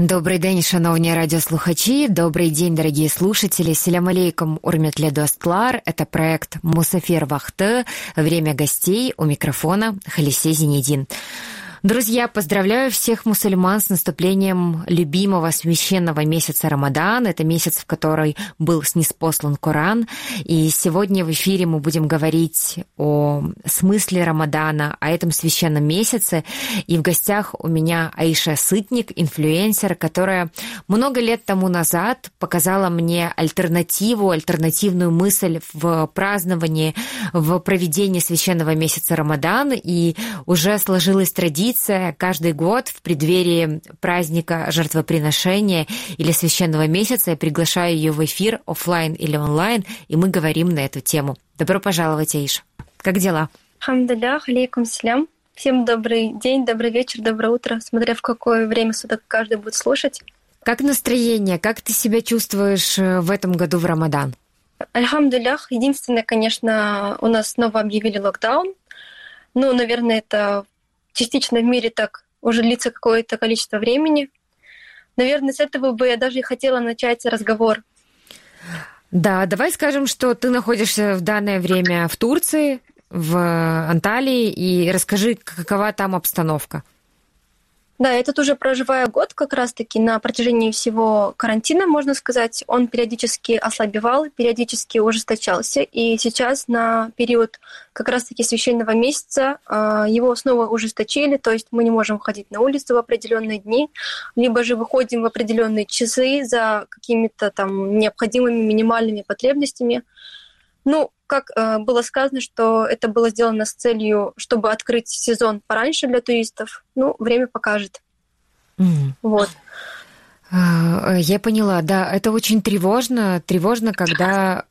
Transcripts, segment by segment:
Добрий день, шановні радіослухачі. Добрий день, дорогие слушатели. Селям алейкум, урметле достлар. Это проект Мусафир Вахты. Время гостей у микрофона Халисе Зинедин. Друзья, поздравляю всех мусульман с наступлением любимого священного месяца Рамадан. Это месяц, в который был снеспослан Коран. И сегодня в эфире мы будем говорить о смысле Рамадана, о этом священном месяце. И в гостях у меня Аиша Сытник, инфлюенсер, которая много лет тому назад показала мне альтернативу, альтернативную мысль в праздновании, в проведении священного месяца Рамадан. И уже сложилась традиция традиция каждый год в преддверии праздника жертвоприношения или священного месяца я приглашаю ее в эфир офлайн или онлайн, и мы говорим на эту тему. Добро пожаловать, Аиша. Как дела? Хамдулях, алейкум салям. Всем добрый день, добрый вечер, доброе утро, смотря в какое время суток каждый будет слушать. Как настроение? Как ты себя чувствуешь э, в этом году в Рамадан? Альхамдулях. Единственное, конечно, у нас снова объявили локдаун. Ну, наверное, это частично в мире так уже длится какое-то количество времени. Наверное, с этого бы я даже и хотела начать разговор. Да, давай скажем, что ты находишься в данное время в Турции, в Анталии, и расскажи, какова там обстановка. Да, я тут уже проживаю год как раз-таки на протяжении всего карантина, можно сказать. Он периодически ослабевал, периодически ужесточался. И сейчас на период как раз-таки священного месяца а, его снова ужесточили, то есть мы не можем ходить на улицу в определенные дни, либо же выходим в определенные часы за какими-то там необходимыми минимальными потребностями. Ну, как э, было сказано, что это было сделано с целью, чтобы открыть сезон пораньше для туристов. Ну, время покажет. Mm. Вот. А, я поняла, да, это очень тревожно. Тревожно, когда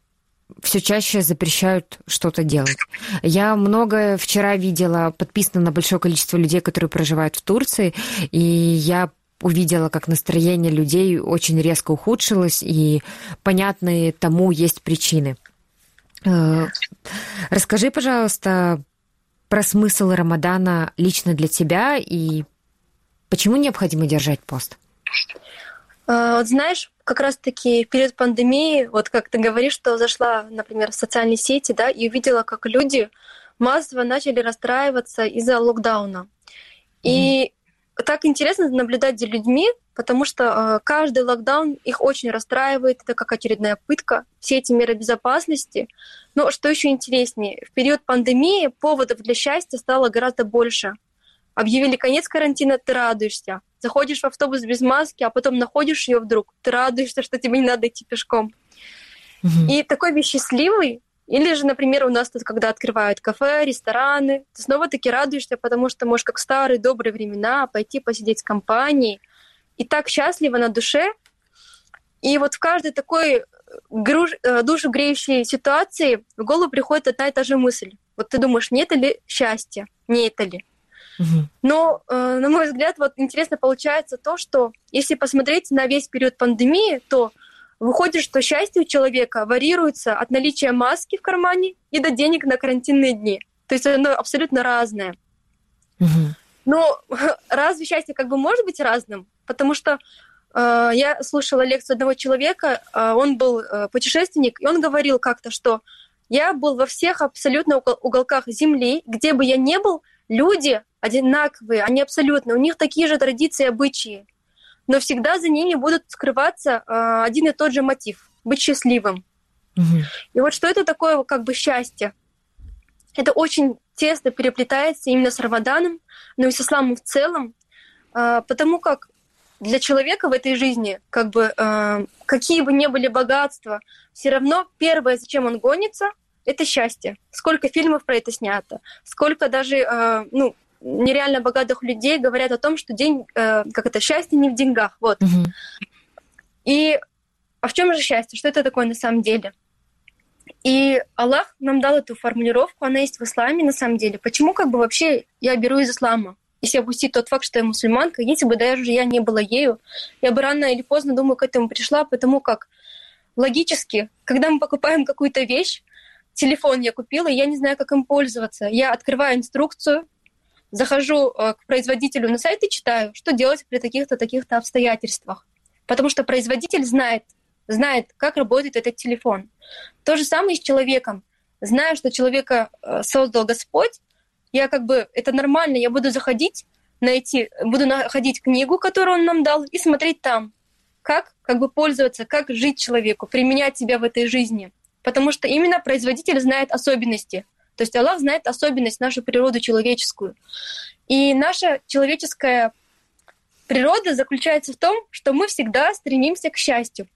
все чаще запрещают что-то делать. Я много вчера видела, подписано на большое количество людей, которые проживают в Турции, и я увидела, как настроение людей очень резко ухудшилось, и понятные тому есть причины. Э, расскажи, пожалуйста, про смысл Рамадана лично для тебя и почему необходимо держать пост? Э, вот знаешь, как раз-таки перед пандемией, вот как ты говоришь, что зашла, например, в социальные сети, да, и увидела, как люди массово начали расстраиваться из-за локдауна. И так интересно наблюдать за людьми, потому что э, каждый локдаун их очень расстраивает, это как очередная пытка, все эти меры безопасности. Но что еще интереснее, в период пандемии поводов для счастья стало гораздо больше. Объявили конец карантина, ты радуешься. Заходишь в автобус без маски, а потом находишь ее вдруг, ты радуешься, что тебе не надо идти пешком. Mm-hmm. И такой вещь счастливый, или же, например, у нас тут, когда открывают кафе, рестораны, ты снова-таки радуешься, потому что можешь, как в старые добрые времена, пойти посидеть с компанией. И так счастливо на душе. И вот в каждой такой э, груж... Э, душу греющей ситуации в голову приходит одна и та же мысль. Вот ты думаешь, не это ли счастье? Не это ли? Но, э, на мой взгляд, вот интересно получается то, что если посмотреть на весь период пандемии, то Выходит, что счастье у человека варьируется от наличия маски в кармане и до денег на карантинные дни. То есть оно абсолютно разное. Угу. Но разве счастье как бы может быть разным? Потому что э, я слушала лекцию одного человека, э, он был э, путешественник, и он говорил как-то, что я был во всех абсолютно уголках Земли, где бы я ни был, люди одинаковые, они абсолютно, у них такие же традиции и обычаи но всегда за ними будут скрываться э, один и тот же мотив — быть счастливым. Угу. И вот что это такое как бы счастье? Это очень тесно переплетается именно с Рамаданом, но и с исламом в целом, э, потому как для человека в этой жизни, как бы э, какие бы ни были богатства, все равно первое, зачем он гонится, это счастье. Сколько фильмов про это снято, сколько даже э, ну, нереально богатых людей говорят о том, что день, как это, счастье не в деньгах. Вот. Угу. И а в чем же счастье? Что это такое на самом деле? И Аллах нам дал эту формулировку, она есть в исламе на самом деле. Почему как бы вообще я беру из ислама? Если опустить тот факт, что я мусульманка, если бы даже я не была ею, я бы рано или поздно, думаю, к этому пришла, потому как логически, когда мы покупаем какую-то вещь, телефон я купила, я не знаю, как им пользоваться. Я открываю инструкцию, захожу э, к производителю на сайт и читаю, что делать при таких-то, таких-то обстоятельствах. Потому что производитель знает, знает, как работает этот телефон. То же самое с человеком. Зная, что человека э, создал Господь, я как бы, это нормально, я буду заходить, найти, буду находить книгу, которую он нам дал, и смотреть там, как как бы пользоваться, как жить человеку, применять себя в этой жизни. Потому что именно производитель знает особенности. То есть Аллах знает особенность, нашу природу человеческую. И наша человеческая природа заключается в том, что мы всегда стремимся к счастью.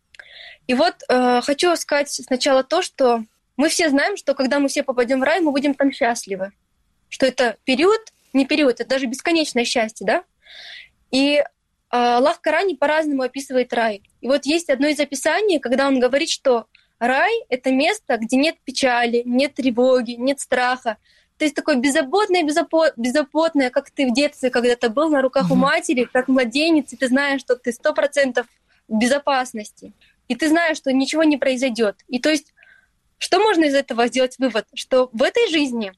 И вот э, хочу сказать сначала то, что мы все знаем, что когда мы все попадем в рай, мы будем там счастливы. Что это период, не период, это даже бесконечное счастье, да? И э, Аллах в Коране по-разному описывает рай. И вот есть одно из описаний, когда он говорит, что рай — это место, где нет печали, нет тревоги, нет страха. То есть такое беззаботное, беззаботное, как ты в детстве когда-то был на руках mm-hmm. у матери, как младенец, и ты знаешь, что ты сто процентов в безопасности. И ты знаешь, что ничего не произойдет. И то есть что можно из этого сделать вывод? Что в этой жизни,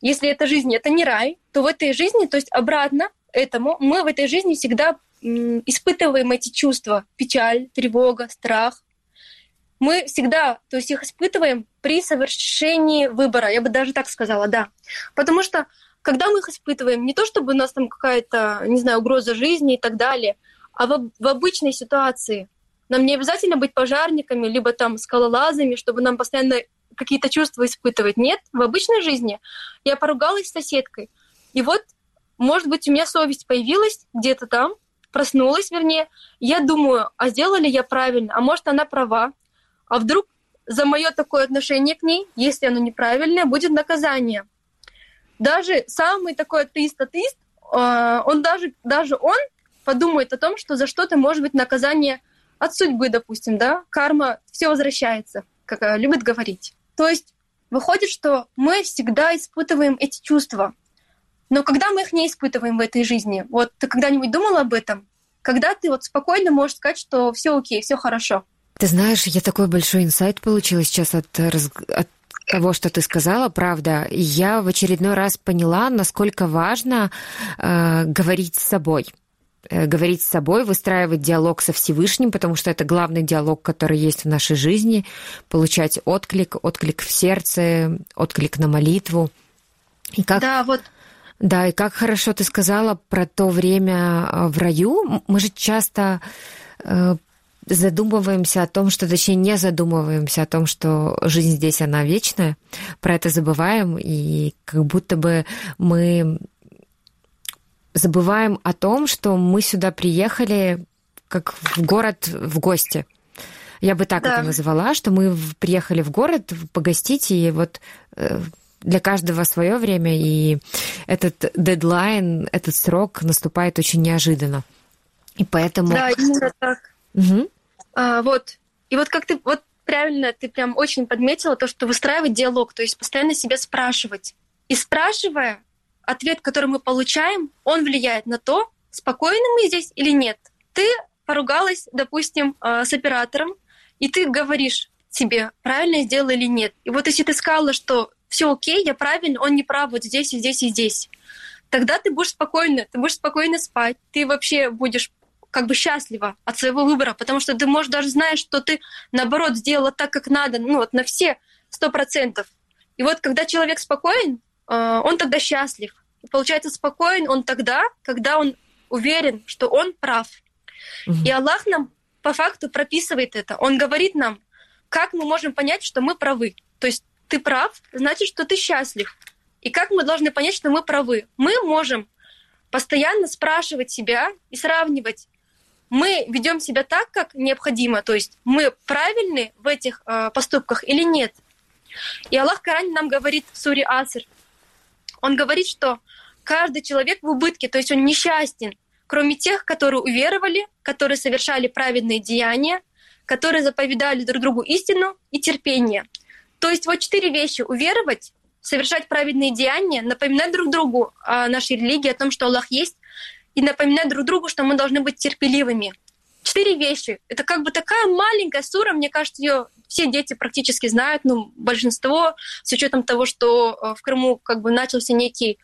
если эта жизнь это не рай, то в этой жизни, то есть обратно этому, мы в этой жизни всегда испытываем эти чувства, печаль, тревога, страх. Мы всегда, то есть их испытываем при совершении выбора, я бы даже так сказала, да. Потому что когда мы их испытываем, не то чтобы у нас там какая-то, не знаю, угроза жизни и так далее, а в, в обычной ситуации, нам не обязательно быть пожарниками, либо там скалолазами, чтобы нам постоянно какие-то чувства испытывать. Нет, в обычной жизни я поругалась с соседкой. И вот, может быть, у меня совесть появилась где-то там, проснулась, вернее. Я думаю, а сделала ли я правильно? А может, она права? А вдруг за мое такое отношение к ней, если оно неправильное, будет наказание? Даже самый такой атеист-атеист, а, он даже, даже он подумает о том, что за что-то может быть наказание – от судьбы, допустим, да, карма, все возвращается, как э, любят говорить. То есть выходит, что мы всегда испытываем эти чувства. Но когда мы их не испытываем в этой жизни, вот ты когда-нибудь думал об этом? Когда ты вот спокойно можешь сказать, что все окей, все хорошо. Ты знаешь, я такой большой инсайт получила сейчас от, от того, что ты сказала, правда, я в очередной раз поняла, насколько важно э, говорить с собой. Э, говорить с собой, выстраивать диалог со Всевышним, потому что это главный диалог, который есть в нашей жизни, получать отклик, отклик в сердце, отклик на молитву. И как... Да, вот да, и как хорошо ты сказала про то время э, в раю. Мы же часто э, задумываемся о том, что, точнее, не задумываемся о том, что жизнь здесь, она вечная. Про это забываем, и как будто бы мы забываем о том, что мы сюда приехали как в город в гости. Я бы так да. это назвала, что мы приехали в город погостить, и вот э, для каждого свое время, и этот дедлайн, этот срок наступает очень неожиданно. И поэтому... Да, именно так. Угу. А, вот. И вот как ты... Вот правильно, ты прям очень подметила то, что выстраивать диалог, то есть постоянно себя спрашивать. И спрашивая, ответ, который мы получаем, он влияет на то, спокойны мы здесь или нет. Ты поругалась, допустим, э, с оператором, и ты говоришь себе, правильно сделала или нет. И вот если ты сказала, что все окей, я правильно, он не прав вот здесь и здесь и здесь, тогда ты будешь спокойно, ты будешь спокойно спать, ты вообще будешь как бы счастлива от своего выбора, потому что ты, можешь даже знаешь, что ты, наоборот, сделала так, как надо, ну вот на все сто процентов. И вот когда человек спокоен, а, он тогда счастлив. Получается, спокоен он тогда, когда он уверен, что он прав. Угу. И Аллах нам по факту прописывает это. Он говорит нам, как мы можем понять, что мы правы. То есть ты прав, значит, что ты счастлив. И как мы должны понять, что мы правы? Мы можем постоянно спрашивать себя и сравнивать. Мы ведем себя так, как необходимо, то есть мы правильны в этих э, поступках или нет. И Аллах Коране нам говорит в суре Аср, он говорит, что каждый человек в убытке, то есть он несчастен, кроме тех, которые уверовали, которые совершали праведные деяния, которые заповедали друг другу истину и терпение. То есть вот четыре вещи. Уверовать, совершать праведные деяния, напоминать друг другу о нашей религии, о том, что Аллах есть, и напоминать друг другу, что мы должны быть терпеливыми. Четыре вещи. Это как бы такая маленькая сура, мне кажется, ее все дети практически знают, ну, большинство, с учетом того, что э, в Крыму как бы начался некий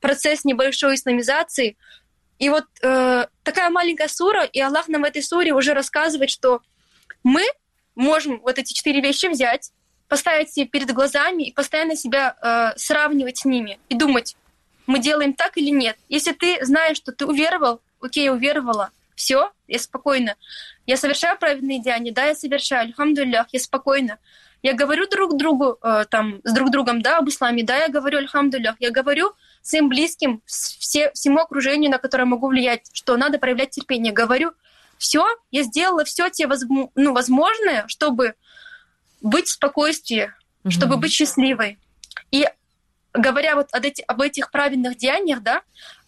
процесс небольшой исламизации. И вот э, такая маленькая сура, и Аллах нам в этой суре уже рассказывает, что мы можем вот эти четыре вещи взять, поставить себе перед глазами и постоянно себя э, сравнивать с ними и думать, мы делаем так или нет. Если ты знаешь, что ты уверовал, окей, уверовала, все, я спокойно. Я совершаю праведные деяния, да, я совершаю, альхамдулиллях, я спокойно. Я говорю друг другу, э, там, с друг другом, да, об исламе, да, я говорю, альхамдулях, я говорю своим близким, все, всему окружению, на которое могу влиять, что надо проявлять терпение. Говорю, все, я сделала все те возм- ну, возможное, чтобы быть в спокойствии, mm-hmm. чтобы быть счастливой. И говоря вот об, эти, об этих праведных деяниях, да,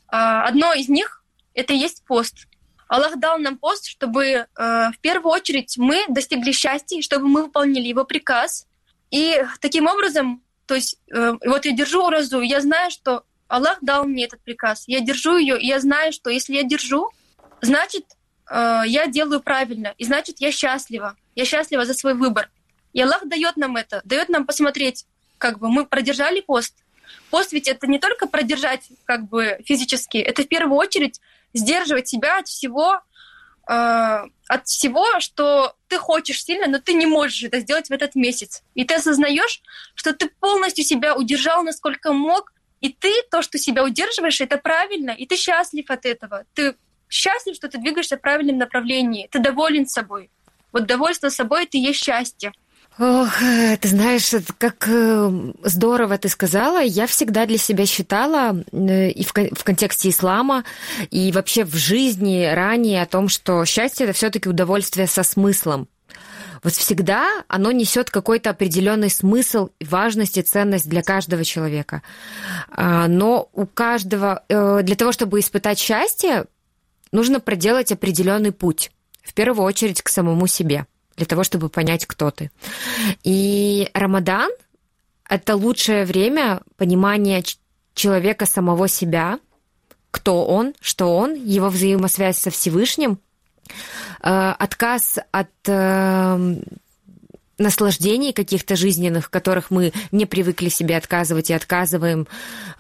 а, одно из них — это и есть пост. Аллах дал нам пост, чтобы э, в первую очередь мы достигли счастья, чтобы мы выполнили его приказ. И таким образом, то есть э, вот я держу уразу, я знаю, что Аллах дал мне этот приказ. Я держу ее, и я знаю, что если я держу, значит, э, я делаю правильно, и значит, я счастлива. Я счастлива за свой выбор. И Аллах дает нам это, дает нам посмотреть, как бы мы продержали пост. Пост ведь это не только продержать как бы физически, это в первую очередь сдерживать себя от всего, э, от всего, что ты хочешь сильно, но ты не можешь это сделать в этот месяц. И ты осознаешь, что ты полностью себя удержал, насколько мог, и ты то, что себя удерживаешь, это правильно, и ты счастлив от этого. Ты счастлив, что ты двигаешься в правильном направлении, ты доволен собой. Вот довольство собой — это и есть счастье. Ох, э, ты знаешь, как э, здорово ты сказала. Я всегда для себя считала э, и в, контексте ислама, и вообще в жизни ранее о том, что счастье это все-таки удовольствие со смыслом. Вот всегда оно несет какой-то определенный смысл, важность и ценность для каждого человека. А, но у каждого, для того, чтобы испытать счастье, нужно проделать определенный путь. В первую очередь к самому себе для того, чтобы понять, кто ты. И Рамадан — это лучшее время понимания человека самого себя, кто он, что он, его взаимосвязь со Всевышним, э, отказ от э, наслаждений каких-то жизненных, которых мы не привыкли себе отказывать и отказываем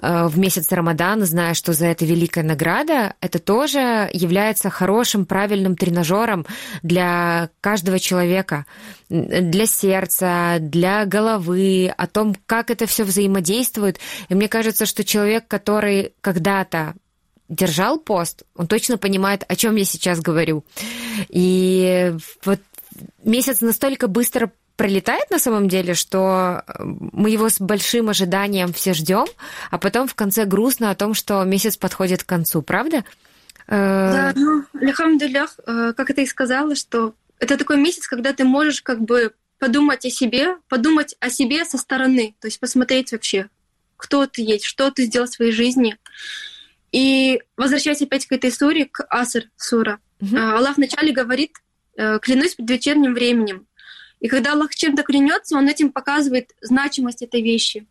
э, в месяц Рамадана, зная, что за это великая награда, это тоже является хорошим, правильным тренажером для каждого человека, для сердца, для головы, о том, как это все взаимодействует. И мне кажется, что человек, который когда-то держал пост, он точно понимает, о чем я сейчас говорю. И вот месяц настолько быстро пролетает на самом деле, что э, мы его с большим ожиданием все ждем, а потом в конце грустно о том, что месяц подходит к концу, правда? Э, да, ну, алхамдулях, э, как ты и сказала, что это такой месяц, когда ты можешь как бы подумать о себе, подумать о себе со стороны, то есть посмотреть вообще, кто ты есть, что ты сделал в своей жизни. И возвращаясь опять к этой суре, к Аср сура, угу. Аллах вначале говорит, клянусь предвечерним временем, и когда Аллах чем-то клянется, Он этим показывает значимость этой вещи.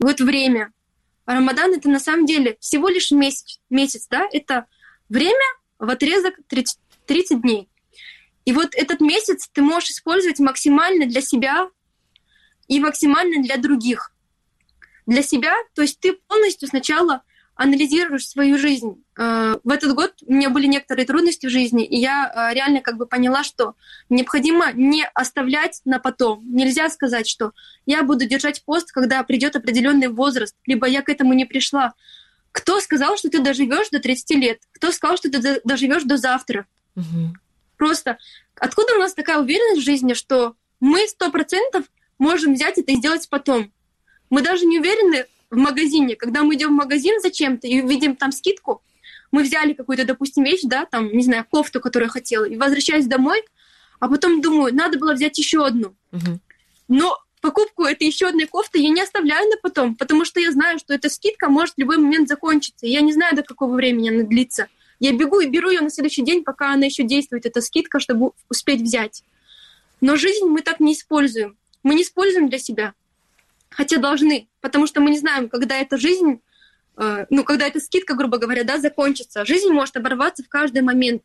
И вот время. Рамадан — это на самом деле всего лишь месяц, месяц да? Это время в отрезок 30, 30 дней. И вот этот месяц ты можешь использовать максимально для себя и максимально для других. Для себя, то есть ты полностью сначала анализируешь свою жизнь. Э, в этот год у меня были некоторые трудности в жизни, и я э, реально как бы поняла, что необходимо не оставлять на потом. Нельзя сказать, что я буду держать пост, когда придет определенный возраст, либо я к этому не пришла. Кто сказал, что ты доживешь до 30 лет? Кто сказал, что ты доживешь до завтра? Угу. Просто откуда у нас такая уверенность в жизни, что мы сто процентов можем взять это и сделать потом? Мы даже не уверены, в магазине, когда мы идем в магазин зачем-то и видим там скидку, мы взяли какую-то, допустим, вещь, да, там, не знаю, кофту, которую я хотела, и возвращаюсь домой, а потом думаю, надо было взять еще одну. Угу. Но покупку этой еще одной кофты я не оставляю на потом, потому что я знаю, что эта скидка может в любой момент закончиться. И я не знаю, до какого времени она длится. Я бегу и беру ее на следующий день, пока она еще действует, эта скидка, чтобы успеть взять. Но жизнь мы так не используем. Мы не используем для себя хотя должны, потому что мы не знаем, когда эта жизнь, ну, когда эта скидка, грубо говоря, да, закончится. Жизнь может оборваться в каждый момент.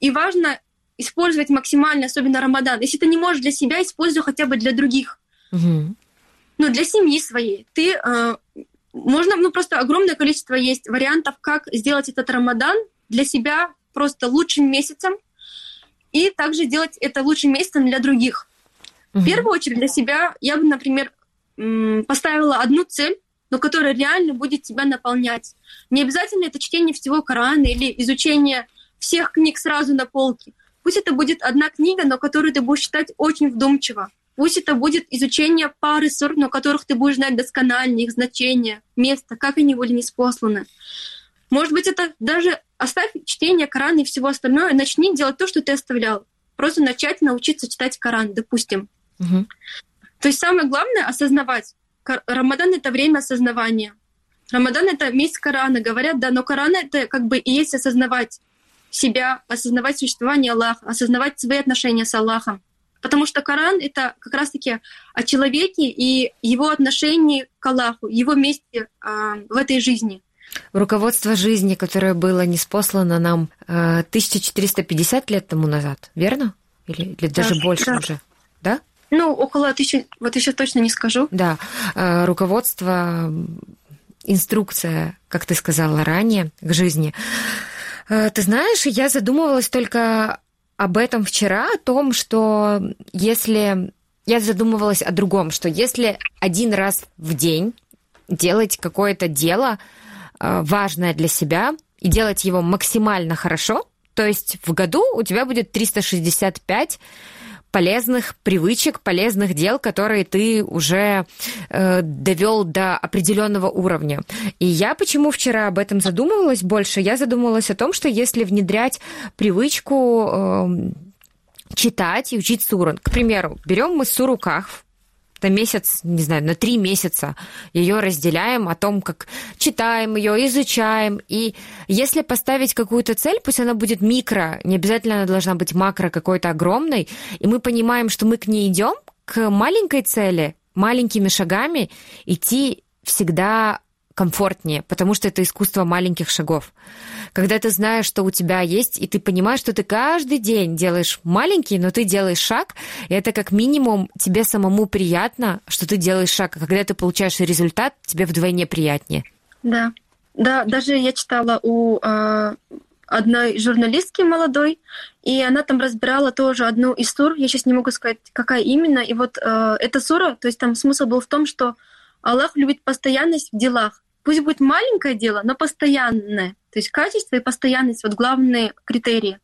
И важно использовать максимально, особенно Рамадан. Если ты не можешь для себя, используй хотя бы для других. Угу. Ну, для семьи своей. Ты э, можно, ну просто огромное количество есть вариантов, как сделать этот Рамадан для себя просто лучшим месяцем и также делать это лучшим месяцем для других. Угу. В первую очередь для себя я бы, например, поставила одну цель, но которая реально будет тебя наполнять. Не обязательно это чтение всего Корана или изучение всех книг сразу на полке. Пусть это будет одна книга, но которую ты будешь читать очень вдумчиво. Пусть это будет изучение пары сур, но которых ты будешь знать досконально, их значение, место, как они были неспосланы. Может быть, это даже оставь чтение Корана и всего остальное, начни делать то, что ты оставлял. Просто начать научиться читать Коран, допустим. Угу. То есть самое главное — осознавать. Рамадан — это время осознавания. Рамадан — это месяц Корана, говорят, да, но Коран — это как бы и есть осознавать себя, осознавать существование Аллаха, осознавать свои отношения с Аллахом. Потому что Коран — это как раз-таки о человеке и его отношении к Аллаху, его месте а, в этой жизни. Руководство жизни, которое было неспослано нам э, 1450 лет тому назад, верно? Или, или даже да, больше да. уже, да? Ну, около тысячи, вот еще точно не скажу. Да, э, руководство, инструкция, как ты сказала ранее, к жизни. Э, ты знаешь, я задумывалась только об этом вчера, о том, что если... Я задумывалась о другом, что если один раз в день делать какое-то дело э, важное для себя и делать его максимально хорошо, то есть в году у тебя будет 365 полезных привычек, полезных дел, которые ты уже э, довел до определенного уровня. И я почему вчера об этом задумывалась больше? Я задумывалась о том, что если внедрять привычку э, читать и учить суру, к примеру, берем мы суру Кахф, на месяц, не знаю, на три месяца ее разделяем, о том, как читаем ее, изучаем. И если поставить какую-то цель, пусть она будет микро, не обязательно она должна быть макро какой-то огромной, и мы понимаем, что мы к ней идем, к маленькой цели, маленькими шагами идти всегда комфортнее, потому что это искусство маленьких шагов. Когда ты знаешь, что у тебя есть, и ты понимаешь, что ты каждый день делаешь маленький, но ты делаешь шаг, и это как минимум тебе самому приятно, что ты делаешь шаг, а когда ты получаешь результат, тебе вдвойне приятнее. Да, да, даже я читала у э, одной журналистки молодой, и она там разбирала тоже одну из сур, я сейчас не могу сказать, какая именно, и вот э, эта сура, то есть там смысл был в том, что Аллах любит постоянность в делах. Пусть будет маленькое дело, но постоянное. То есть качество и постоянность — вот главные критерии.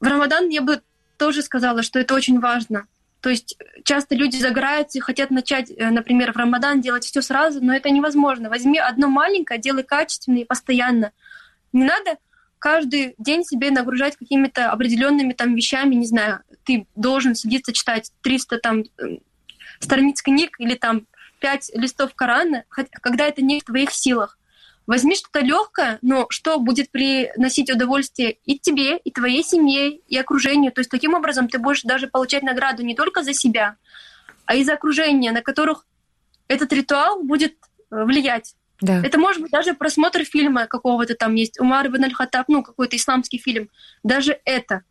В Рамадан я бы тоже сказала, что это очень важно. То есть часто люди загораются и хотят начать, э, например, в Рамадан делать все сразу, но это невозможно. Возьми одно маленькое, делай качественно и постоянно. Не надо каждый день себе нагружать какими-то определенными там вещами, не знаю, ты должен садиться читать 300 там э, страниц книг или там пять листов Корана, когда это не в твоих силах. Возьми что-то легкое, но что будет приносить удовольствие и тебе, и твоей семье, и окружению. То есть таким образом ты будешь даже получать награду не только за себя, а и за окружение, на которых этот ритуал будет э, влиять. Да. Это может быть даже просмотр фильма какого-то там есть, Умар ибн аль-Хаттаб, ну, какой-то исламский фильм. Даже это.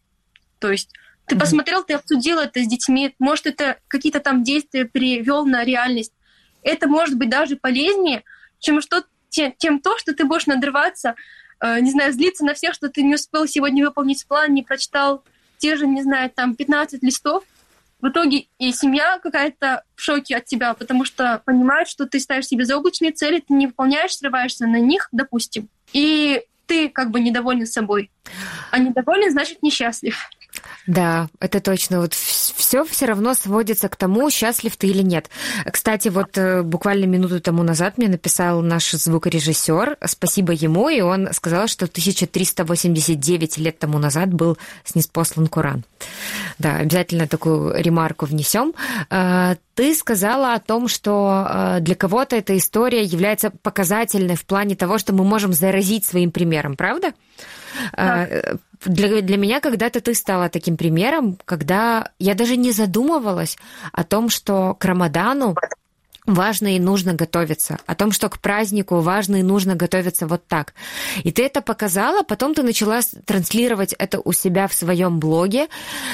То есть ты mm-hmm. посмотрел, ты обсудил это с детьми, может, это какие-то там действия перевел на реальность это может быть даже полезнее, чем, что, тем, тем то, что ты будешь надрываться, э, не знаю, злиться на всех, что ты не успел сегодня выполнить план, не прочитал те же, не знаю, там 15 листов. В итоге и семья какая-то в шоке от тебя, потому что понимает, что ты ставишь себе заоблачные цели, ты не выполняешь, срываешься на них, допустим. И ты как бы недоволен собой. А недоволен, значит, несчастлив. Да, это точно. Вот все все равно сводится к тому, счастлив ты или нет. Кстати, вот э, буквально минуту тому назад мне написал наш звукорежиссер, спасибо ему, и он сказал, что 1389 лет тому назад был снеспослан Коран. Да, обязательно такую ремарку внесем. Э, ты сказала о том, что э, для кого-то эта история является показательной в плане того, что мы можем заразить своим примером, правда? Да. Для, для меня когда-то ты стала таким примером, когда я даже не задумывалась о том, что к Рамадану важно и нужно готовиться, о том, что к празднику важно и нужно готовиться вот так. И ты это показала, потом ты начала транслировать это у себя в своем блоге,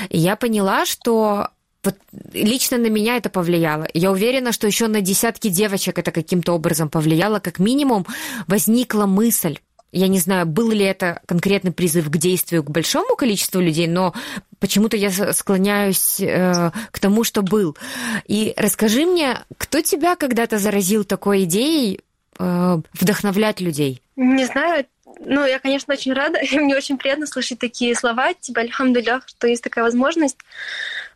и я поняла, что вот лично на меня это повлияло. Я уверена, что еще на десятки девочек это каким-то образом повлияло. Как минимум возникла мысль, я не знаю, был ли это конкретный призыв к действию к большому количеству людей, но почему-то я склоняюсь э, к тому, что был. И расскажи мне, кто тебя когда-то заразил такой идеей э, вдохновлять людей? Не знаю, ну, я, конечно, очень рада, и мне очень приятно слышать такие слова от тебя, альхамдулях, что есть такая возможность.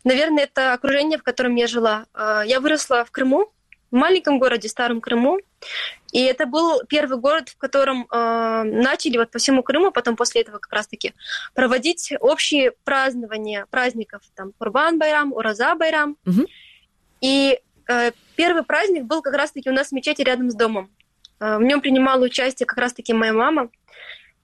Наверное, это окружение, в котором я жила. Э, я выросла в Крыму, в маленьком городе, старом Крыму. И это был первый город, в котором э, начали вот по всему Крыму, потом после этого как раз-таки проводить общие празднования праздников, там Курбан Байрам, Ураза Байрам. Угу. И э, первый праздник был как раз-таки у нас в мечети рядом с домом. Э, в нем принимала участие как раз-таки моя мама.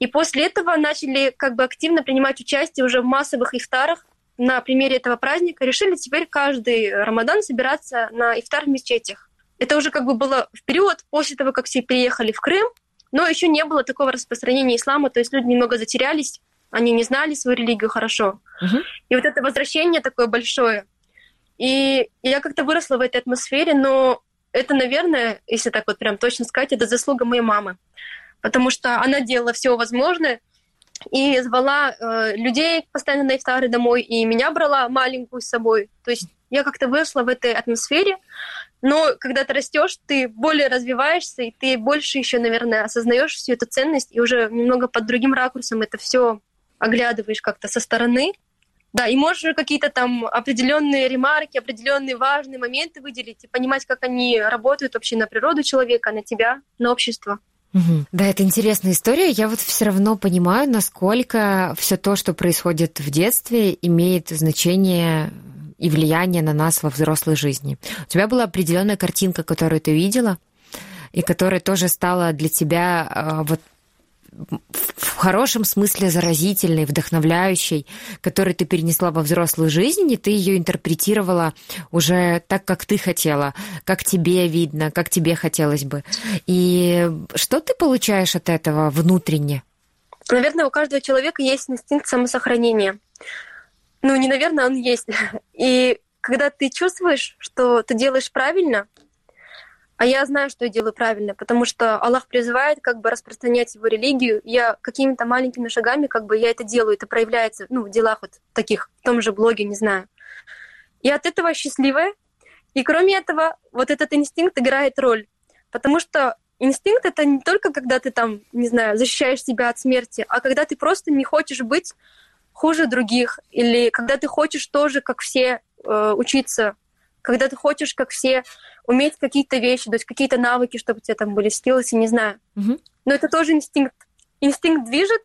И после этого начали как бы активно принимать участие уже в массовых ифтарах на примере этого праздника. Решили теперь каждый Рамадан собираться на ифтар в мечетях. Это уже как бы было в период после того, как все переехали в Крым, но еще не было такого распространения ислама, то есть люди немного затерялись, они не знали свою религию хорошо. Uh-huh. И вот это возвращение такое большое. И я как-то выросла в этой атмосфере, но это, наверное, если так вот прям точно сказать, это заслуга моей мамы. Потому что она делала все возможное и звала э, людей постоянно на ифтары домой, и меня брала маленькую с собой. То есть я как-то выросла в этой атмосфере, но когда ты растешь, ты более развиваешься, и ты больше еще, наверное, осознаешь всю эту ценность, и уже немного под другим ракурсом это все оглядываешь как-то со стороны. Да, и можешь какие-то там определенные ремарки, определенные важные моменты выделить и понимать, как они работают вообще на природу человека, на тебя, на общество. Угу. Да, это интересная история. Я вот все равно понимаю, насколько все то, что происходит в детстве, имеет значение и влияние на нас во взрослой жизни. У тебя была определенная картинка, которую ты видела, и которая тоже стала для тебя а, вот в хорошем смысле заразительной, вдохновляющей, которую ты перенесла во взрослую жизнь, и ты ее интерпретировала уже так, как ты хотела, как тебе видно, как тебе хотелось бы. И что ты получаешь от этого внутренне? Наверное, у каждого человека есть инстинкт самосохранения. Ну, не наверное, он есть. И когда ты чувствуешь, что ты делаешь правильно, а я знаю, что я делаю правильно, потому что Аллах призывает как бы распространять его религию. Я какими-то маленькими шагами как бы я это делаю, это проявляется ну, в делах вот таких, в том же блоге, не знаю. И от этого счастливая. И кроме этого, вот этот инстинкт играет роль. Потому что инстинкт — это не только когда ты там, не знаю, защищаешь себя от смерти, а когда ты просто не хочешь быть хуже других, или когда ты хочешь тоже, как все, э, учиться, когда ты хочешь, как все, уметь какие-то вещи, то есть какие-то навыки, чтобы у тебя там были скиллсы, не знаю. Mm-hmm. Но это тоже инстинкт. Инстинкт движет,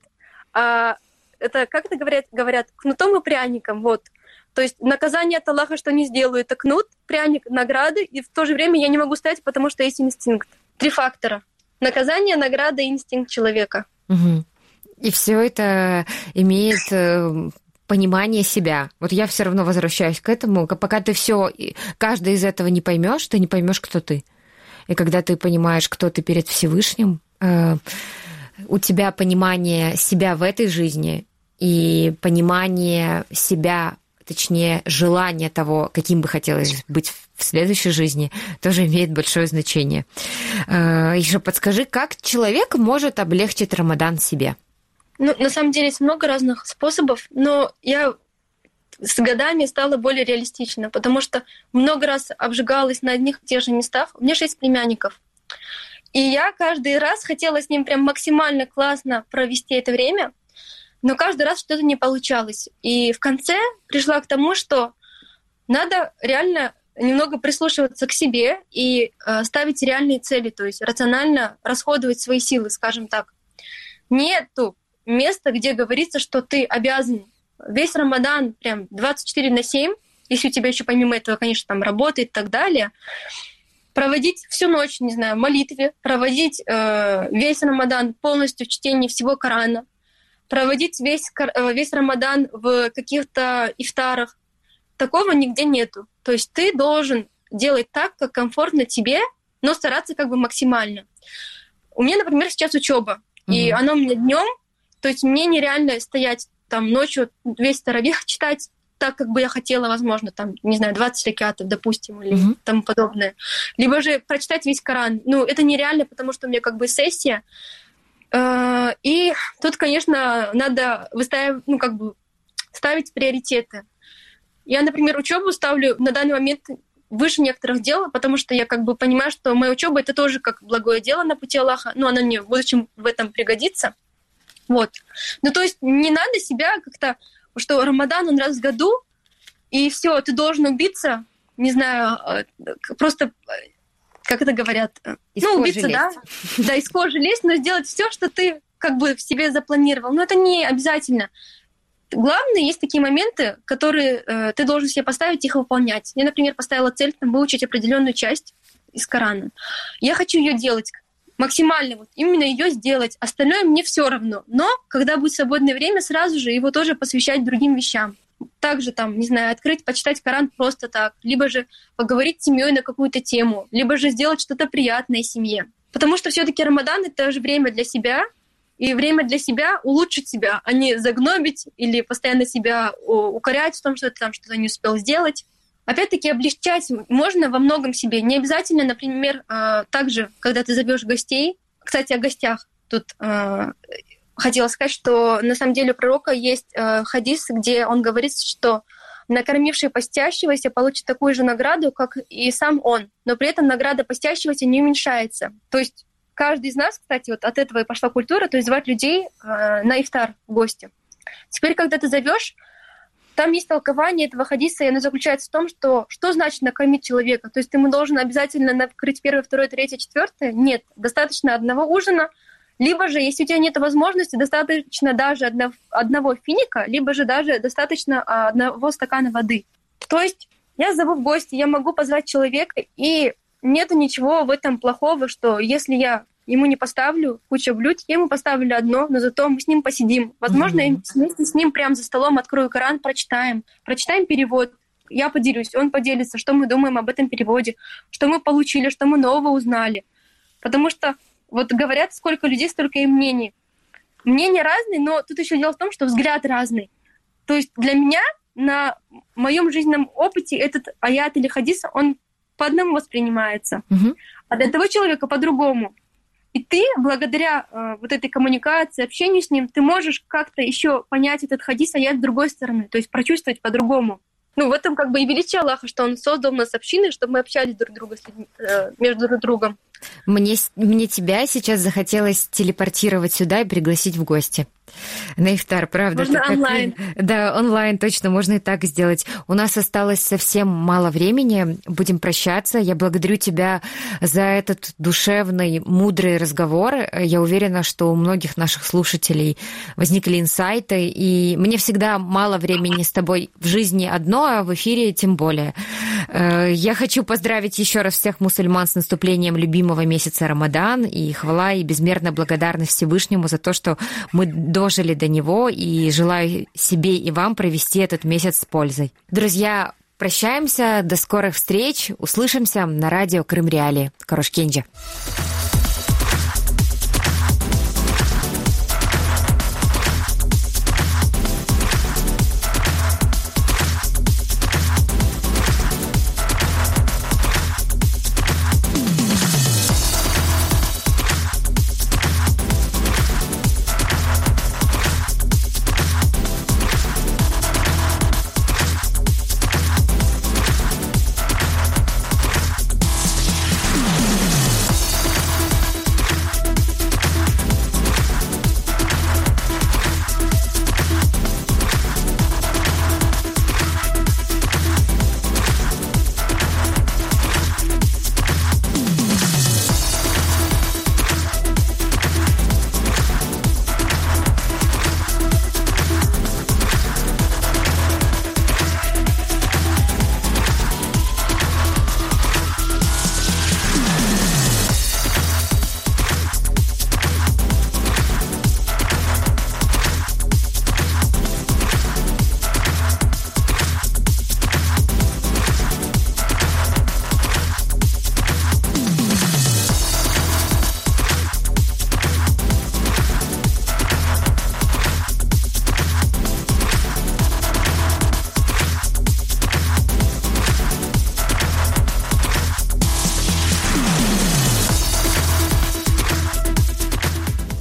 а это, как это говорят, говорят, кнутом и пряником, вот. То есть наказание от Аллаха, что не сделаю, это кнут, пряник, награды, и в то же время я не могу стать, потому что есть инстинкт. Три фактора. Наказание, награда и инстинкт человека. Угу. И все это имеет э, понимание себя. Вот я все равно возвращаюсь к этому, пока ты все, каждый из этого не поймешь, ты не поймешь, кто ты. И когда ты понимаешь, кто ты перед Всевышним, э, у тебя понимание себя в этой жизни и понимание себя, точнее, желание того, каким бы хотелось быть в следующей жизни, тоже имеет большое значение. Э, Еще подскажи, как человек может облегчить Рамадан себе? Ну, на самом деле есть много разных способов, но я с годами стала более реалистична, потому что много раз обжигалась на одних и тех же местах. У меня шесть племянников. И я каждый раз хотела с ним прям максимально классно провести это время, но каждый раз что-то не получалось. И в конце пришла к тому, что надо реально немного прислушиваться к себе и э, ставить реальные цели, то есть рационально расходовать свои силы, скажем так. Нету место, где говорится, что ты обязан весь Рамадан прям 24 на 7, если у тебя еще помимо этого, конечно, там работа и так далее, проводить всю ночь, не знаю, в молитве, проводить э, весь Рамадан полностью в чтении всего Корана, проводить весь, э, весь Рамадан в каких-то ифтарах. Такого нигде нету. То есть ты должен делать так, как комфортно тебе, но стараться как бы максимально. У меня, например, сейчас учеба, mm-hmm. и оно у меня днем, то есть мне нереально стоять там ночью весь таравих читать, так, как бы я хотела, возможно, там, не знаю, 20 ракетов, допустим, или mm-hmm. тому подобное. Либо же прочитать весь Коран. Ну, это нереально, потому что у меня как бы сессия. Э, и тут, конечно, надо выставить, ну, как бы ставить приоритеты. Я, например, учебу ставлю на данный момент выше некоторых дел, потому что я как бы понимаю, что моя учеба это тоже как благое дело на пути Аллаха, но она мне в будущем в этом пригодится. Вот. Ну, то есть не надо себя как-то, что Рамадан, он раз в году, и все, ты должен убиться, не знаю, э, просто э, как это говорят, э, из ну, убиться, лезть. да, да, из кожи лезть, но сделать все, что ты как бы в себе запланировал. Но это не обязательно. Главное, есть такие моменты, которые э, ты должен себе поставить, их выполнять. Я, например, поставила цель там, выучить определенную часть из Корана. Я хочу ее делать максимально, вот именно ее сделать. Остальное мне все равно. Но когда будет свободное время, сразу же его тоже посвящать другим вещам. Также там, не знаю, открыть, почитать Коран просто так, либо же поговорить с семьей на какую-то тему, либо же сделать что-то приятное семье. Потому что все-таки Рамадан это же время для себя, и время для себя улучшить себя, а не загнобить или постоянно себя укорять в том, что ты там что-то не успел сделать. Опять-таки, облегчать можно во многом себе. Не обязательно, например, а, также, когда ты зовешь гостей. Кстати, о гостях. Тут а, хотела сказать, что на самом деле у пророка есть а, хадис, где он говорит, что накормивший постящегося получит такую же награду, как и сам он, но при этом награда постящегося не уменьшается. То есть каждый из нас, кстати, вот от этого и пошла культура, то есть звать людей э, на ифтар в гости. Теперь, когда ты зовешь, там есть толкование этого хадиса, и оно заключается в том, что что значит накормить человека. То есть ты ему должен обязательно накрыть первое, второе, третье, четвертое? Нет, достаточно одного ужина, либо же, если у тебя нет возможности, достаточно даже одного, одного финика, либо же даже достаточно а, одного стакана воды. То есть я зову в гости, я могу позвать человека, и нет ничего в этом плохого, что если я ему не поставлю кучу блюд, я ему поставлю одно, но зато мы с ним посидим. Возможно, mm-hmm. вместе с ним прямо за столом открою Коран, прочитаем, прочитаем перевод, я поделюсь, он поделится, что мы думаем об этом переводе, что мы получили, что мы нового узнали. Потому что вот говорят, сколько людей, столько и мнений. Мнения разные, но тут еще дело в том, что взгляд разный. То есть для меня на моем жизненном опыте этот аят или хадис, он по одному воспринимается, угу. а для того человека по-другому. И ты, благодаря э, вот этой коммуникации, общению с ним, ты можешь как-то еще понять этот хадис, а я с другой стороны, то есть прочувствовать по-другому. Ну, в этом как бы и величие Аллаха, что Он создал нас общины, чтобы мы общались друг друга с людьми, э, между друг другом. Мне, мне тебя сейчас захотелось телепортировать сюда и пригласить в гости. На ифтар, правда? Можно это онлайн. Как... Да, онлайн, точно, можно и так сделать. У нас осталось совсем мало времени, будем прощаться. Я благодарю тебя за этот душевный, мудрый разговор. Я уверена, что у многих наших слушателей возникли инсайты, и мне всегда мало времени с тобой в жизни одно, а в эфире тем более. Э, я хочу поздравить еще раз всех мусульман с наступлением любимого месяца Рамадан, и хвала и безмерная благодарность Всевышнему за то, что мы дожили до него и желаю себе и вам провести этот месяц с пользой. Друзья, прощаемся, до скорых встреч, услышимся на радио Крым Реалии. Корошкенджи.